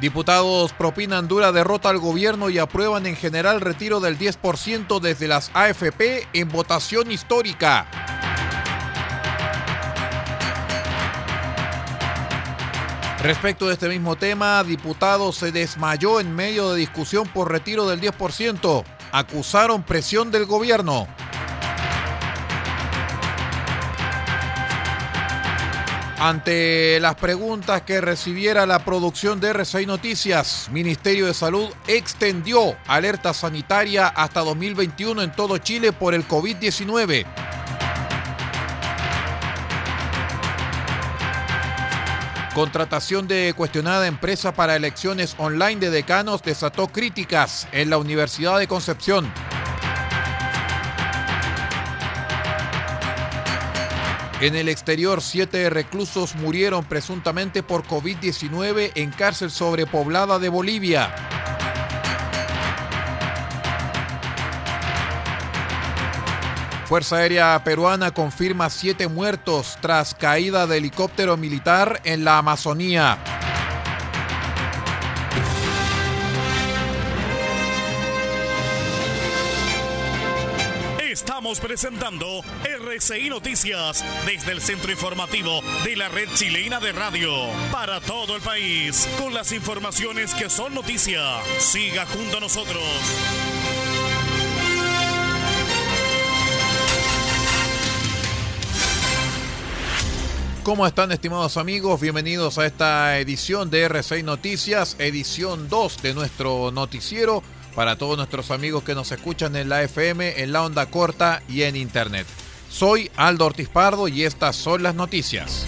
Diputados propinan dura derrota al gobierno y aprueban en general retiro del 10% desde las AFP en votación histórica. Respecto de este mismo tema, diputado se desmayó en medio de discusión por retiro del 10%. Acusaron presión del gobierno. Ante las preguntas que recibiera la producción de R6 Noticias, Ministerio de Salud extendió alerta sanitaria hasta 2021 en todo Chile por el COVID-19. Contratación de cuestionada empresa para elecciones online de decanos desató críticas en la Universidad de Concepción. En el exterior, siete reclusos murieron presuntamente por COVID-19 en cárcel sobrepoblada de Bolivia. Fuerza Aérea Peruana confirma siete muertos tras caída de helicóptero militar en la Amazonía. Estamos presentando RCI Noticias desde el centro informativo de la red chilena de radio para todo el país con las informaciones que son noticia. Siga junto a nosotros. ¿Cómo están estimados amigos? Bienvenidos a esta edición de R6 Noticias, edición 2 de nuestro noticiero para todos nuestros amigos que nos escuchan en la FM, en la onda corta y en internet. Soy Aldo Ortiz Pardo y estas son las noticias.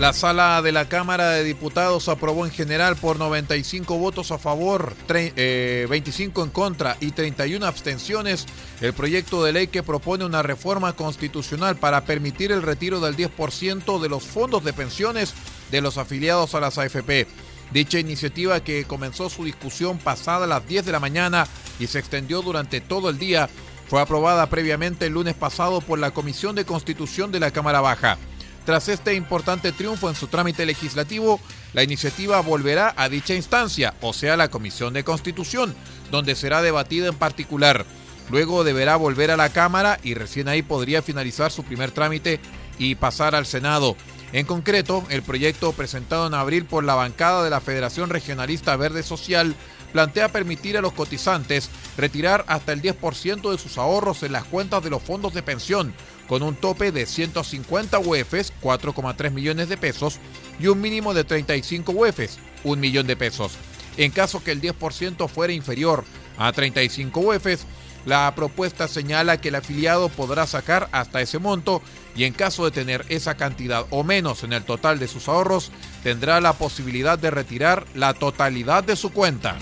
La sala de la Cámara de Diputados aprobó en general por 95 votos a favor, 25 eh, en contra y 31 abstenciones el proyecto de ley que propone una reforma constitucional para permitir el retiro del 10% de los fondos de pensiones de los afiliados a las AFP. Dicha iniciativa que comenzó su discusión pasada a las 10 de la mañana y se extendió durante todo el día, fue aprobada previamente el lunes pasado por la Comisión de Constitución de la Cámara Baja. Tras este importante triunfo en su trámite legislativo, la iniciativa volverá a dicha instancia, o sea, la Comisión de Constitución, donde será debatida en particular. Luego deberá volver a la Cámara y recién ahí podría finalizar su primer trámite y pasar al Senado. En concreto, el proyecto presentado en abril por la bancada de la Federación Regionalista Verde Social plantea permitir a los cotizantes retirar hasta el 10% de sus ahorros en las cuentas de los fondos de pensión, con un tope de 150 UEFs, 4,3 millones de pesos, y un mínimo de 35 UEFs, 1 millón de pesos. En caso que el 10% fuera inferior a 35 UEFs, la propuesta señala que el afiliado podrá sacar hasta ese monto y en caso de tener esa cantidad o menos en el total de sus ahorros, tendrá la posibilidad de retirar la totalidad de su cuenta.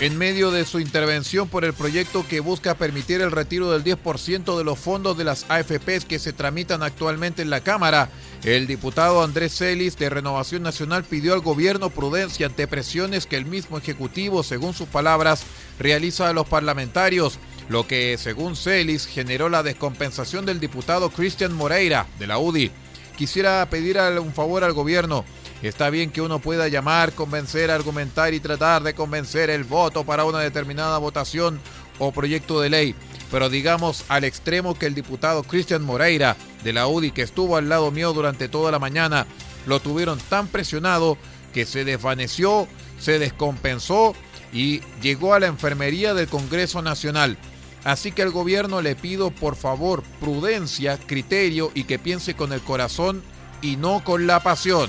En medio de su intervención por el proyecto que busca permitir el retiro del 10% de los fondos de las AFPs que se tramitan actualmente en la Cámara, el diputado Andrés Celis de Renovación Nacional pidió al gobierno prudencia ante presiones que el mismo Ejecutivo, según sus palabras, realiza a los parlamentarios, lo que, según Celis, generó la descompensación del diputado Cristian Moreira de la UDI. Quisiera pedir un favor al gobierno Está bien que uno pueda llamar, convencer, argumentar y tratar de convencer el voto para una determinada votación o proyecto de ley, pero digamos al extremo que el diputado Cristian Moreira de la UDI, que estuvo al lado mío durante toda la mañana, lo tuvieron tan presionado que se desvaneció, se descompensó y llegó a la enfermería del Congreso Nacional. Así que al gobierno le pido por favor prudencia, criterio y que piense con el corazón y no con la pasión.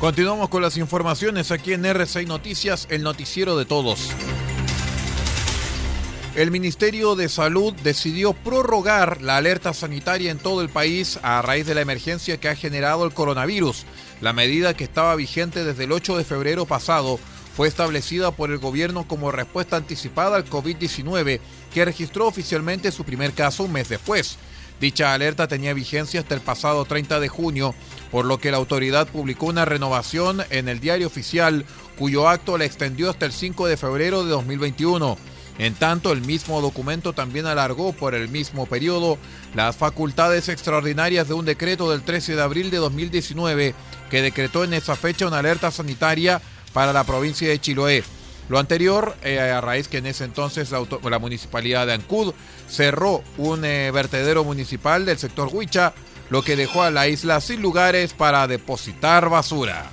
Continuamos con las informaciones aquí en R6 Noticias, el noticiero de todos. El Ministerio de Salud decidió prorrogar la alerta sanitaria en todo el país a raíz de la emergencia que ha generado el coronavirus. La medida que estaba vigente desde el 8 de febrero pasado fue establecida por el gobierno como respuesta anticipada al COVID-19, que registró oficialmente su primer caso un mes después. Dicha alerta tenía vigencia hasta el pasado 30 de junio, por lo que la autoridad publicó una renovación en el diario oficial, cuyo acto la extendió hasta el 5 de febrero de 2021. En tanto, el mismo documento también alargó por el mismo periodo las facultades extraordinarias de un decreto del 13 de abril de 2019 que decretó en esa fecha una alerta sanitaria para la provincia de Chiloé. Lo anterior, eh, a raíz que en ese entonces la, municipalidad de Ancud cerró un eh, vertedero municipal del sector Huicha, lo que dejó a la isla sin lugares para depositar basura.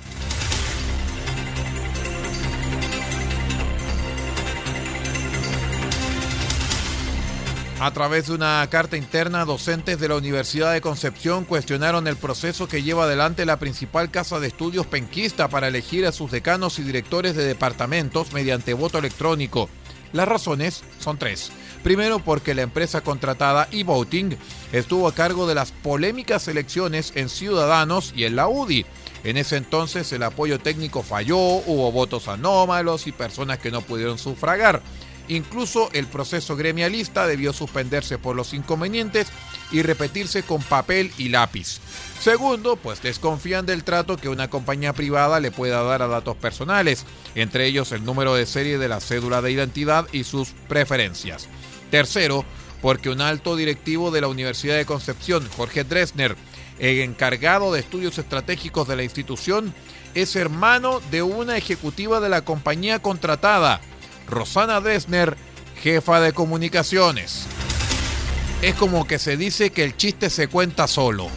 A través de una carta interna, docentes de la Universidad de Concepción cuestionaron el proceso que lleva adelante la principal casa de estudios penquista para elegir a sus decanos y directores de departamentos mediante voto electrónico. Las razones son tres. Primero, porque la empresa contratada e-voting estuvo a cargo de las polémicas elecciones en Ciudadanos y en la UDI. En ese entonces el apoyo técnico falló, hubo votos anómalos y personas que no pudieron sufragar. Incluso el proceso gremialista debió suspenderse por los inconvenientes y repetirse con papel y lápiz. Segundo, pues desconfían del trato que una compañía privada le pueda dar a datos personales, entre ellos el número de serie de la cédula de identidad y sus preferencias. Tercero, porque un alto directivo de la Universidad de Concepción, Jorge Dresner, el encargado de estudios estratégicos de la institución, es hermano de una ejecutiva de la compañía contratada, Rosana Dresner, jefa de comunicaciones. Es como que se dice que el chiste se cuenta solo.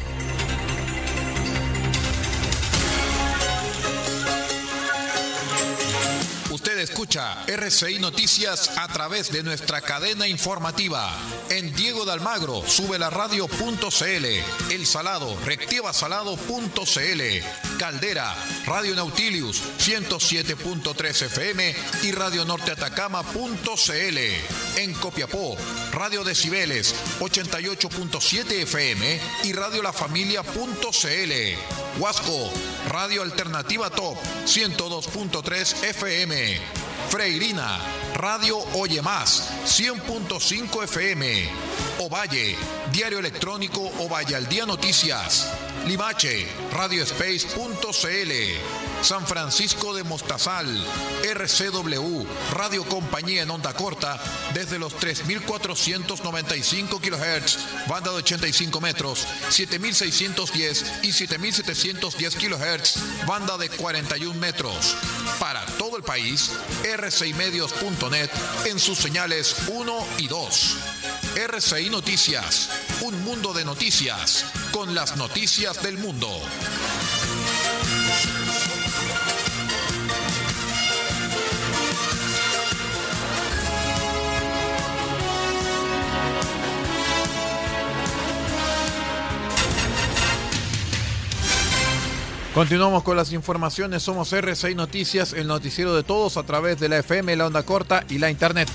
RCI Noticias a través de nuestra cadena informativa. En Diego de Almagro, sube la radio.cl. El Salado, reactivasalado.cl. Caldera, Radio Nautilius 107.3 FM y Radio Norte Atacama.cl. En Copiapó, Radio Decibeles 88.7 FM y Radio La Familia.cl. Huasco, Radio Alternativa Top 102.3 FM. Freirina, Radio Oye Más, 100.5 FM. Ovalle, Diario Electrónico Ovalle al Día Noticias. Limache, radiospace.cl. San Francisco de Mostazal, RCW, Radio Compañía en onda corta, desde los 3.495 kHz, banda de 85 metros, 7.610 y 7.710 kHz, banda de 41 metros. Para todo el país, r en sus señales 1 y 2 RCI Noticias, un mundo de noticias, con las noticias del mundo. Continuamos con las informaciones. Somos R6 Noticias, el noticiero de todos a través de la FM, la onda corta y la internet.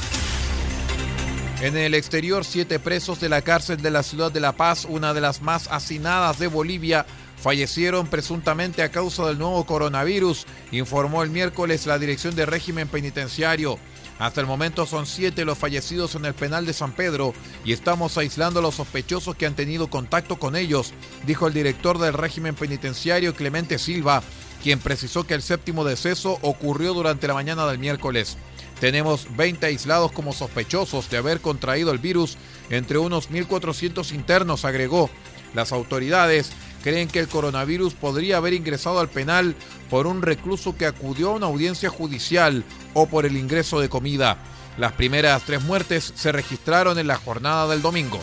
En el exterior, siete presos de la cárcel de la ciudad de La Paz, una de las más hacinadas de Bolivia, fallecieron presuntamente a causa del nuevo coronavirus, informó el miércoles la Dirección de Régimen Penitenciario. Hasta el momento son siete los fallecidos en el penal de San Pedro y estamos aislando a los sospechosos que han tenido contacto con ellos, dijo el director del régimen penitenciario Clemente Silva, quien precisó que el séptimo deceso ocurrió durante la mañana del miércoles. Tenemos 20 aislados como sospechosos de haber contraído el virus entre unos 1.400 internos, agregó. Las autoridades creen que el coronavirus podría haber ingresado al penal por un recluso que acudió a una audiencia judicial o por el ingreso de comida. Las primeras tres muertes se registraron en la jornada del domingo.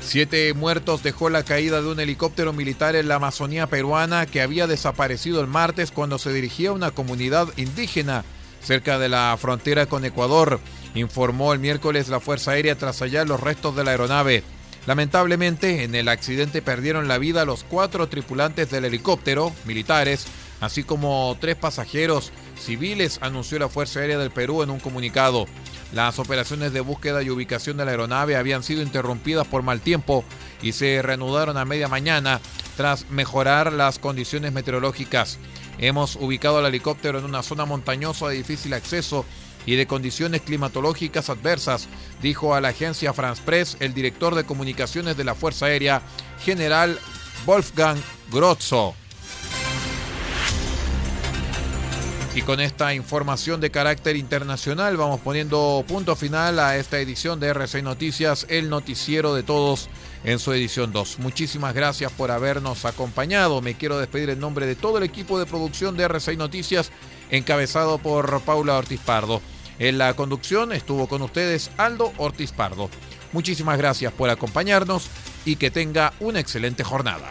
Siete muertos dejó la caída de un helicóptero militar en la Amazonía peruana que había desaparecido el martes cuando se dirigía a una comunidad indígena cerca de la frontera con Ecuador informó el miércoles la Fuerza Aérea tras hallar los restos de la aeronave. Lamentablemente, en el accidente perdieron la vida los cuatro tripulantes del helicóptero, militares, así como tres pasajeros civiles, anunció la Fuerza Aérea del Perú en un comunicado. Las operaciones de búsqueda y ubicación de la aeronave habían sido interrumpidas por mal tiempo y se reanudaron a media mañana tras mejorar las condiciones meteorológicas. Hemos ubicado al helicóptero en una zona montañosa de difícil acceso y de condiciones climatológicas adversas, dijo a la agencia France Press el director de comunicaciones de la Fuerza Aérea, general Wolfgang Grotzo. Y con esta información de carácter internacional vamos poniendo punto final a esta edición de RC Noticias, el noticiero de todos en su edición 2. Muchísimas gracias por habernos acompañado. Me quiero despedir en nombre de todo el equipo de producción de RC Noticias encabezado por Paula Ortiz Pardo. En la conducción estuvo con ustedes Aldo Ortiz Pardo. Muchísimas gracias por acompañarnos y que tenga una excelente jornada.